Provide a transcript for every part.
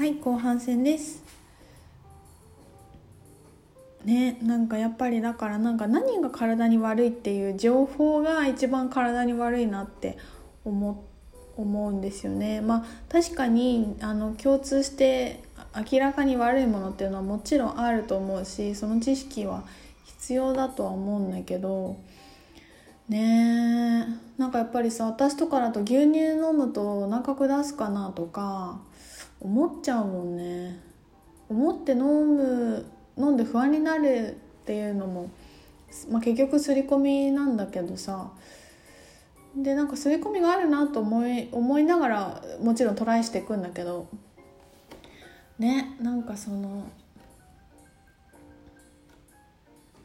はい後半戦ですねなんかやっぱりだからなんか何が体に悪いっていう情報が一番体に悪いなって思思うんですよね。まあ確かにあの共通して明らかに悪いものっていうのはもちろんあると思うしその知識は必要だとは思うんだけどねなんかやっぱりさ私とかだと牛乳飲むとお腹下すかなとか思っちゃうもんね。思って飲む飲んで不安になるっていうのも、まあ、結局刷り込みなんだけどさ。でなんか刷り込みがあるなと思い思いながらもちろんトライしていくんだけど。ねなんかその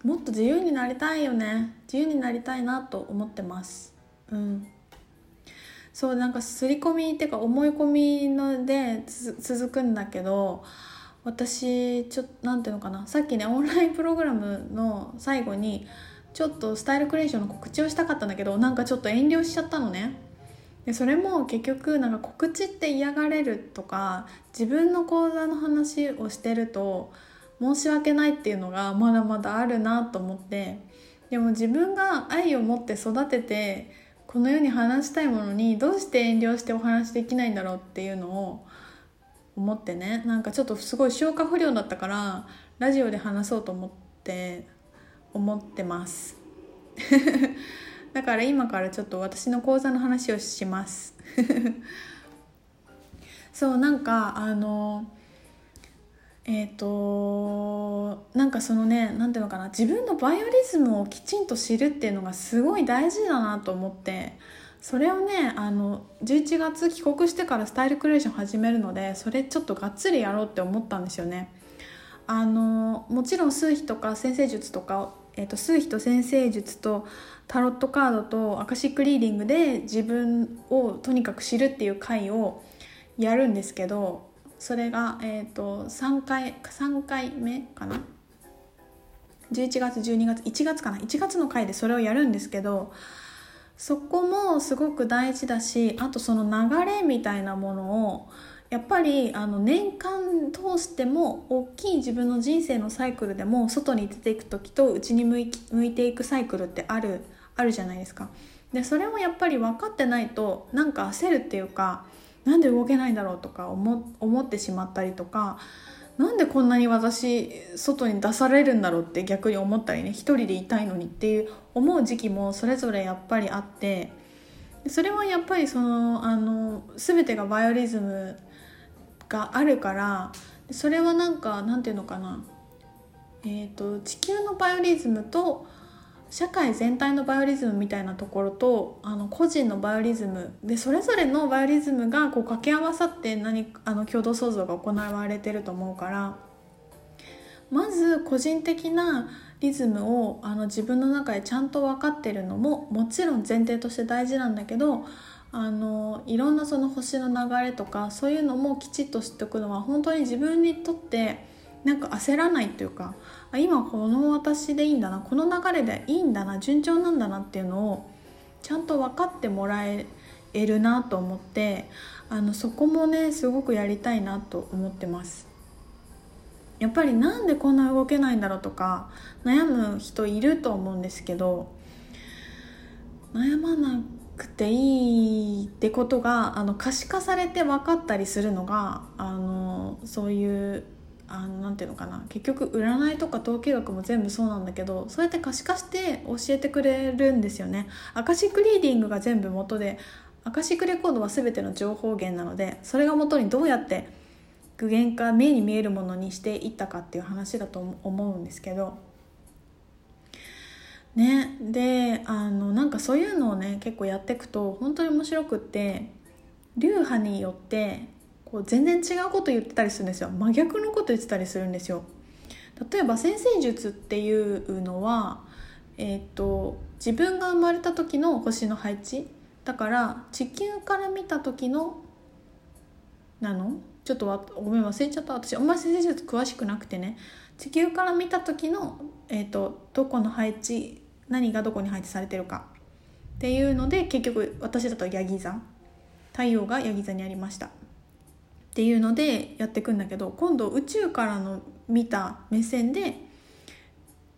もっと自由になりたいよね。自由になりたいなと思ってます。うん。そうなんか刷り込みっていうか思い込みので続くんだけど私ちょっとなんていうのかな。さっきねオンラインプログラムの最後にちょっとスタイルクリエーションの告知をしたかったんだけどなんかちょっと遠慮しちゃったのね。でそれも結局なんか告知って嫌がれるとか自分の講座の話をしてると申し訳ないっていうのがまだまだあるなと思って。でも自分が愛を持って育ててこの世に話したいものにどうして遠慮してお話できないんだろうっていうのを思ってね。なんかちょっとすごい消化不良だったからラジオで話そうと思って思ってます。だから今からちょっと私の講座の話をします。そうなんかあのえ、ー、となんかそのね何ていうのかな自分のバイオリズムをきちんと知るっていうのがすごい大事だなと思ってそれをねあの11月帰国してからスタイルクリエーション始めるのでそれちょっとがっつりやろうって思ったんですよね。あのもちろん数秘とか先生術とか、えーと、数秘と先生術とタロットカードとアカシックリーディングで自分をとにかく知るっていう回をやるんですけどそれが、えーと、3回3回目かな？11月12月1月かな？1月の回でそれをやるんですけどそこもすごく大事だしあとその流れみたいなものをやっぱりあの年間通しても大きい自分の人生のサイクルでも外に出ていく時と内に向い向いていくサイクルってあるあるじゃないですか。でそれをやっぱり分かってないとなんか焦るっていうかなんで動けないんだろうとか思思ってしまったりとかなんでこんなに私外に出されるんだろうって逆に思ったりね一人でいたいのにっていう思う時期もそれぞれやっぱりあってそれはやっぱりそのあの全てがバイオリズムがあるからそれはなんかなんていうのかなえーと、地球のバイオリズムと社会全体のバイオリズムみたいなところとあの個人のバイオリズムでそれぞれのバイオリズムがこう掛け合わさって何あの共同創造が行われてると思うからまず個人的なリズムをあの自分の中でちゃんと分かってるのももちろん前提として大事なんだけどあのいろんなその星の流れとかそういうのもきちっと知っておくのは本当に自分にとってなんか焦らないというかあ今この私でいいんだなこの流れでいいんだな順調なんだなっていうのをちゃんと分かってもらえるなと思ってあのそこもねすごくやりたいなと思ってます。やっぱりなんでこんな動けないんだろうとか悩む人いると思うんですけど悩まなくていいってことがあの可視化されて分かったりするのがあのそういうあのなんていうのかな結局占いとか統計学も全部そうなんだけどそうやって可視化して教えてくれるんですよね。アカシックリーディングが全部元でアカシックレコードは全ての情報源なのでそれが元にどうやって具現化目に見えるものにしていったかっていう話だと思うんですけど。ね、であのなんかそういうのをね結構やっていくと本当に面白くって流派によってこう全然違うこと言ってたりするんですよ。真逆のこと言ってたりするんですよ。例えば先生術っていうのは、えーと、自分が生まれた時の星の配置。だから地球から見た時のなの？ちょっとごめん忘れちゃった。私あんまり先生術詳しくなくてね。地球から見た時の、えーと、どこの配置何がどこに配置されてるか。っていうので結局私だとヤギ座。太陽がヤギ座にありました。っていうのでやっていくんだけど今度宇宙からの見た目線で、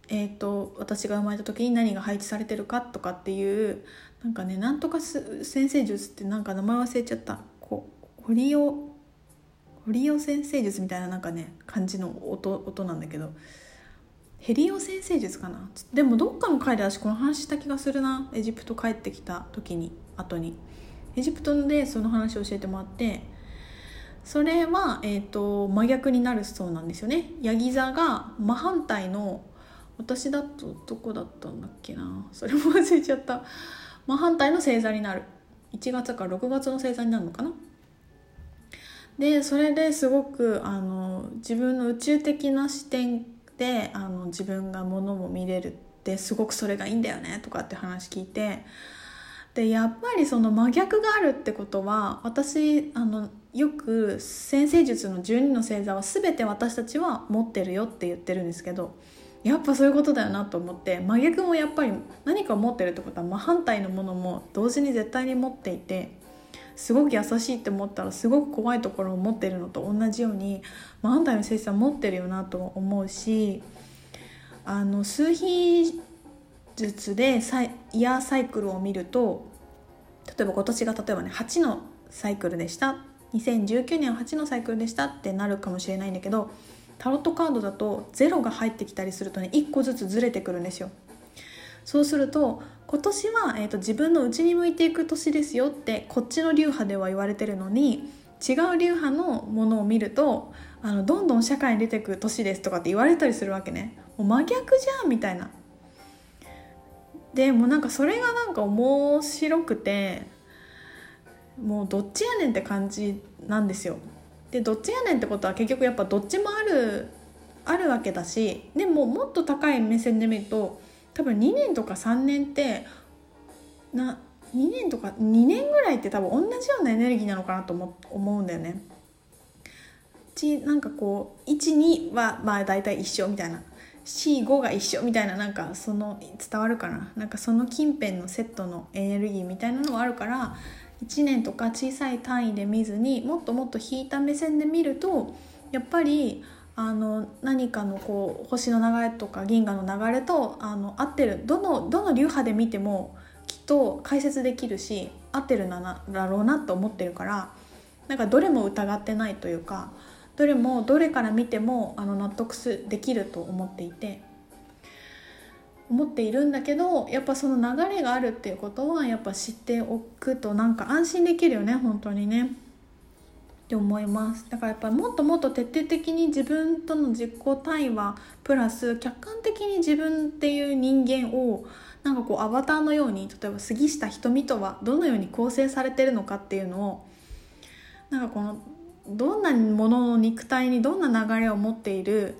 えーと、私が生まれた時に何が配置されてるかとかっていうなんかねなんとか先生術ってなんか名前忘れちゃった。こ堀尾堀尾先生術みたいななんかね感じの音音なんだけど。ヘリオ先生術かな？でもどっかの回で私この話した気がするな。エジプト帰ってきた時に後に。エジプトでその話を教えてもらってそれは、えーと、真逆になるそうなんですよね。ヤギ座が真反対の私だとどこだったんだっけな。それも忘れちゃった。真反対の星座になる。1月から6月の星座になるのかな。でそれですごくあの自分の宇宙的な視点であの自分がものも見れるってすごくそれがいいんだよねとかって話聞いてでやっぱりその真逆があるってことは私あのよく先生術の12の星座は全て私たちは持ってるよって言ってるんですけどやっぱそういうことだよなと思って真逆もやっぱり何か持ってるってことは真反対のものも同時に絶対に持っていてすごく優しいって思ったらすごく怖いところを持ってるのと同じように真反対の性質は持ってるよなと思うしあの数比術でイヤーサイクルを見ると例えば今年が例えばね8のサイクルでした。2019年は8のサイクルでしたってなるかもしれないんだけどタロットカードだと0が入ってきたりするとね1個ずつずれてくるんですよ。そうすると今年は、えーと、自分の内に向いていく年ですよってこっちの流派では言われてるのに違う流派のものを見るとあのどんどん社会に出てく年ですとかって言われたりするわけね。もう真逆じゃんみたいな。でもなんかそれがなんか面白くてもうどっちやねんって感じなんですよでどっちやねんってことは結局やっぱどっちもあるあるわけだしでももっと高い目線で見ると多分2年とか3年ってな2年とか2年ぐらいって多分同じようなエネルギーなのかなと思思うんだよね。ちなんかこう12はまあ大体一緒みたいな C5 が一緒みたいななんかその伝わるかな？なんかその近辺のセットのエネルギーみたいなのもあるから1年とか小さい単位で見ずにもっともっと引いた目線で見るとやっぱりあの何かのこう星の流れとか銀河の流れとあの合ってる。どのどの流派で見てもきっと解説できるし合ってるなだろうなと思ってるからなんかどれも疑ってないというかどれもどれから見てもあの納得できると思っていて思っているんだけどやっぱその流れがあるっていうことはやっぱ知っておくとなんか安心できるよね本当にね。って思いますだからやっぱりもっともっと徹底的に自分との自己対話プラス客観的に自分っていう人間をなんかこうアバターのように例えば杉下瞳とはどのように構成されてるのかっていうのをなんかこのどんなものの肉体にどんな流れを持っている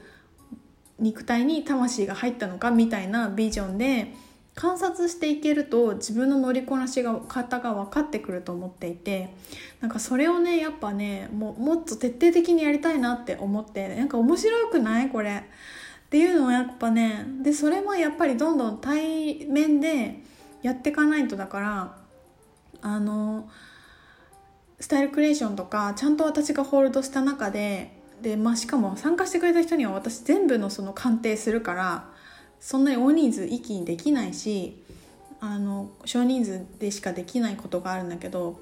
肉体に魂が入ったのかみたいなビジョンで観察していけると自分の乗りこなしが方が分かってくると思っていてなんかそれをねやっぱねももっと徹底的にやりたいなって思ってなんか面白くない？これ。っていうのはやっぱねでそれもやっぱりどんどん対面でやっていかないとだからあのスタイルクリエーションとかちゃんと私がホールドした中でで、まあ、しかも参加してくれた人には私全部のその鑑定するからそんなに大人数一気にできないしあの少人数でしかできないことがあるんだけど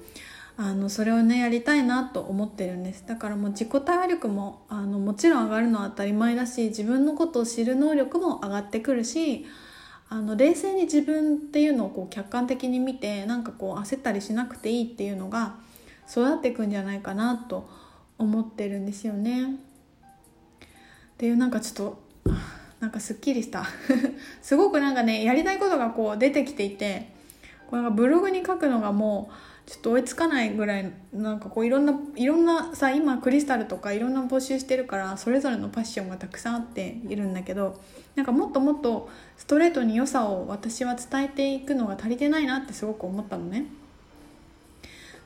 あのそれをねやりたいなと思ってるんです。だからもう自己対話力もあのもちろん上がるのは当たり前だし自分のことを知る能力も上がってくるしあの冷静に自分っていうのをこう客観的に見てなんかこう焦ったりしなくていいっていうのが育っていくんじゃないかなと思ってるんですよね。っていうなんかちょっとなんかすっきりした すごくなんかねやりたいことがこう出てきていてこれブログに書くのがもうちょっと追いつかないぐらいなんかこういろんないろんなさ今クリスタルとかいろんな募集してるからそれぞれのパッションがたくさんあっているんだけどなんかもっともっとストレートに良さを私は伝えていくのが足りてないなってすごく思ったのね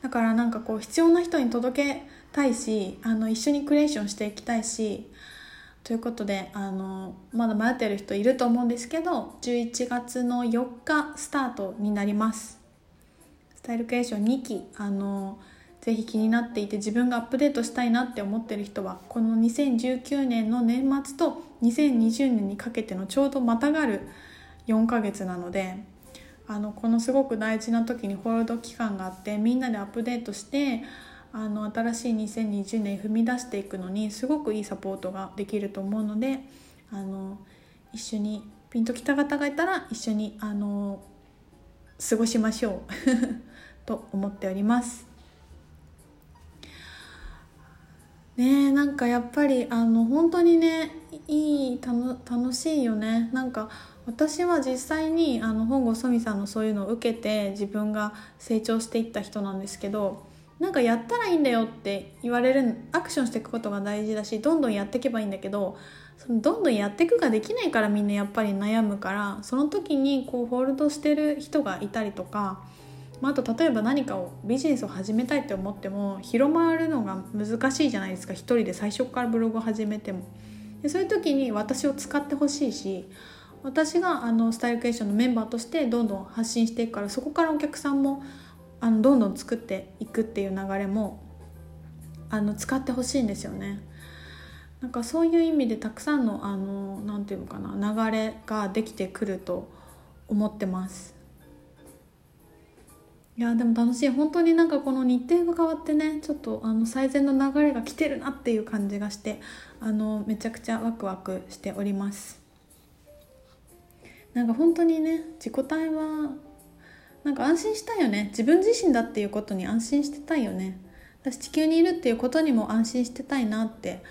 だからなんかこう必要な人に届けたいしあの一緒にクリエーションしていきたいしということであのまだ迷ってる人いると思うんですけど11月の4日スタートになります。スタイルクリエーション2期あのぜひ気になっていて自分がアップデートしたいなって思ってる人はこの2019年の年末と2020年にかけてのちょうどまたがる4ヶ月なのであのこのすごく大事な時にホールド期間があってみんなでアップデートしてあの新しい2020年踏み出していくのにすごくいいサポートができると思うのであの一緒にピンときた方がいたら一緒にあの過ごしましょう と思っております。ねなんかやっぱりあの本当にねいい楽しいよね。なんか私は実際にあの本郷そみさんのそういうのを受けて自分が成長していった人なんですけどなんかやったらいいんだよって言われるアクションしていくことが大事だしどんどんやっていけばいいんだけどそのどんどんやっていくができないからみんなやっぱり悩むからその時にこうホールドしてる人がいたりとかまあ、あと例えば何かをビジネスを始めたいって思っても広まるのが難しいじゃないですか一人で最初からブログを始めてもでそういう時に私を使ってほしいし私があのスタイルクエーションのメンバーとしてどんどん発信していくからそこからお客さんもあのどんどん作っていくっていう流れもあの使ってほしいんですよね。なんかそういう意味でたくさんのあのなんていうのかな流れができてくると思ってます。いやでも楽しい。本当になんかこの日程が変わってねちょっとあの最善の流れが来てるなっていう感じがしてあのめちゃくちゃワクワクしております。なんか本当にね自己体はなんか安心したいよね。自分自身だっていうことに安心してたいよね。私地球にいるっていうことにも安心してたいなって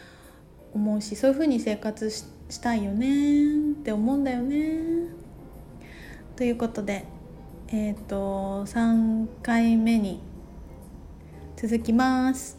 思うしそういうふうに生活したいよねって思うんだよね。ということでえっ、ー、と3回目に続きます。